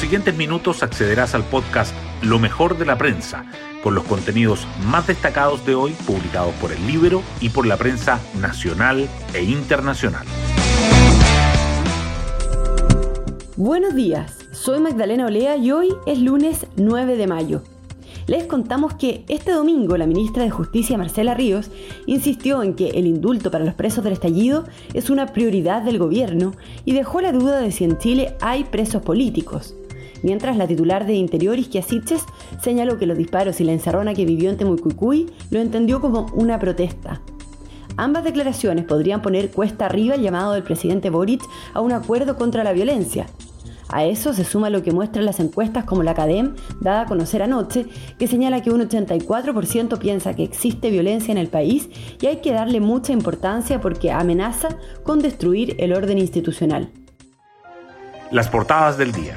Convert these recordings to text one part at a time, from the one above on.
siguientes minutos accederás al podcast Lo mejor de la prensa, con los contenidos más destacados de hoy publicados por el libro y por la prensa nacional e internacional. Buenos días, soy Magdalena Olea y hoy es lunes 9 de mayo. Les contamos que este domingo la ministra de Justicia Marcela Ríos insistió en que el indulto para los presos del estallido es una prioridad del gobierno y dejó la duda de si en Chile hay presos políticos. Mientras la titular de Interior, Isquia señaló que los disparos y la encerrona que vivió en Temucuicuy lo entendió como una protesta. Ambas declaraciones podrían poner cuesta arriba el llamado del presidente Boric a un acuerdo contra la violencia, a eso se suma lo que muestran las encuestas como la CADEM, dada a conocer anoche, que señala que un 84% piensa que existe violencia en el país y hay que darle mucha importancia porque amenaza con destruir el orden institucional. Las portadas del día.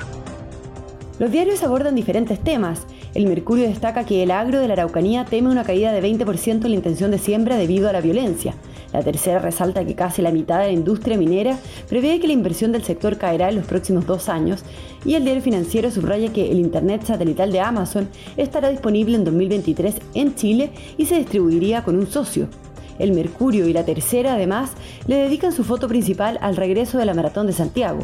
Los diarios abordan diferentes temas. El Mercurio destaca que el agro de la Araucanía teme una caída de 20% en la intención de siembra debido a la violencia. La tercera resalta que casi la mitad de la industria minera prevé que la inversión del sector caerá en los próximos dos años y el diario financiero subraya que el Internet satelital de Amazon estará disponible en 2023 en Chile y se distribuiría con un socio. El Mercurio y la Tercera además le dedican su foto principal al regreso de la Maratón de Santiago.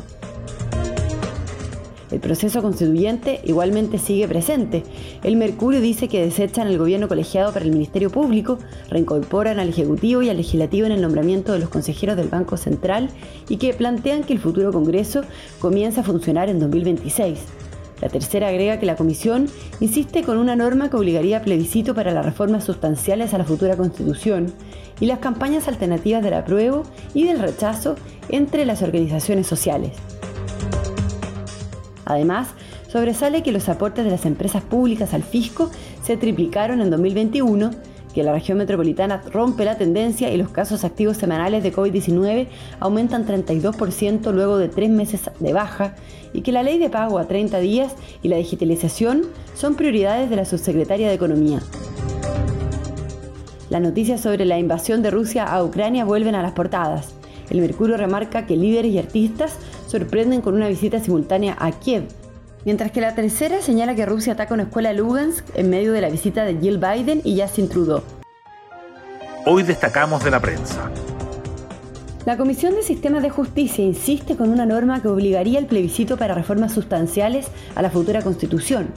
El proceso constituyente igualmente sigue presente. El Mercurio dice que desechan el gobierno colegiado para el Ministerio Público, reincorporan al Ejecutivo y al Legislativo en el nombramiento de los consejeros del Banco Central y que plantean que el futuro Congreso comienza a funcionar en 2026. La tercera agrega que la Comisión insiste con una norma que obligaría a plebiscito para las reformas sustanciales a la futura Constitución y las campañas alternativas del apruebo y del rechazo entre las organizaciones sociales. Además, sobresale que los aportes de las empresas públicas al fisco se triplicaron en 2021, que la región metropolitana rompe la tendencia y los casos activos semanales de COVID-19 aumentan 32% luego de tres meses de baja y que la ley de pago a 30 días y la digitalización son prioridades de la subsecretaria de Economía. Las noticias sobre la invasión de Rusia a Ucrania vuelven a las portadas. El Mercurio remarca que líderes y artistas sorprenden con una visita simultánea a Kiev, mientras que la tercera señala que Rusia ataca una escuela Lugansk en medio de la visita de Jill Biden y Justin Trudeau. Hoy destacamos de la prensa. La Comisión de Sistemas de Justicia insiste con una norma que obligaría el plebiscito para reformas sustanciales a la futura Constitución.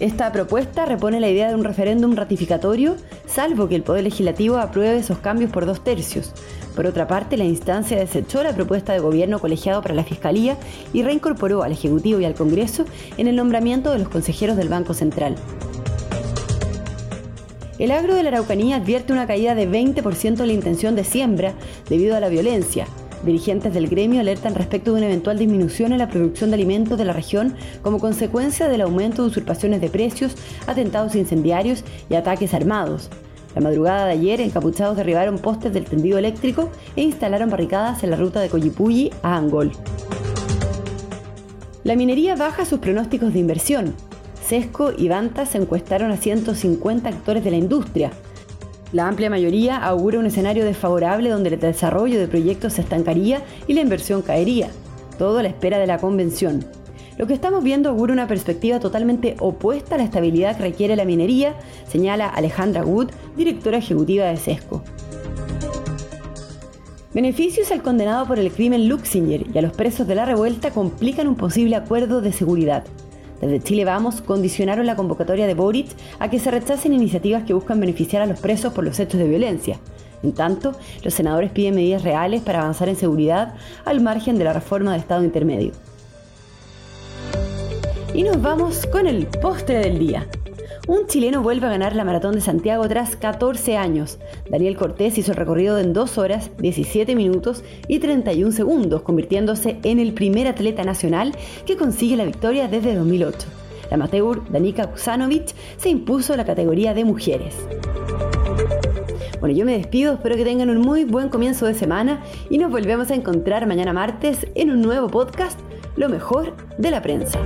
Esta propuesta repone la idea de un referéndum ratificatorio, salvo que el Poder Legislativo apruebe esos cambios por dos tercios, por otra parte, la instancia desechó la propuesta de gobierno colegiado para la Fiscalía y reincorporó al Ejecutivo y al Congreso en el nombramiento de los consejeros del Banco Central. El agro de la Araucanía advierte una caída de 20% en la intención de siembra debido a la violencia. Dirigentes del gremio alertan respecto de una eventual disminución en la producción de alimentos de la región como consecuencia del aumento de usurpaciones de precios, atentados incendiarios y ataques armados. La madrugada de ayer, encapuchados derribaron postes del tendido eléctrico e instalaron barricadas en la ruta de Coyipulli a Angol. La minería baja sus pronósticos de inversión. Sesco y Banta se encuestaron a 150 actores de la industria. La amplia mayoría augura un escenario desfavorable donde el desarrollo de proyectos se estancaría y la inversión caería. Todo a la espera de la convención. Lo que estamos viendo augura una perspectiva totalmente opuesta a la estabilidad que requiere la minería, señala Alejandra Wood, directora ejecutiva de SESCO. Beneficios al condenado por el crimen Luxinger y a los presos de la revuelta complican un posible acuerdo de seguridad. Desde Chile Vamos condicionaron la convocatoria de Boric a que se rechacen iniciativas que buscan beneficiar a los presos por los hechos de violencia. En tanto, los senadores piden medidas reales para avanzar en seguridad al margen de la reforma de Estado intermedio. Y nos vamos con el postre del día. Un chileno vuelve a ganar la Maratón de Santiago tras 14 años. Daniel Cortés hizo el recorrido en 2 horas, 17 minutos y 31 segundos, convirtiéndose en el primer atleta nacional que consigue la victoria desde 2008. La amateur Danica Kusanovic se impuso la categoría de mujeres. Bueno, yo me despido, espero que tengan un muy buen comienzo de semana y nos volvemos a encontrar mañana martes en un nuevo podcast, Lo mejor de la prensa.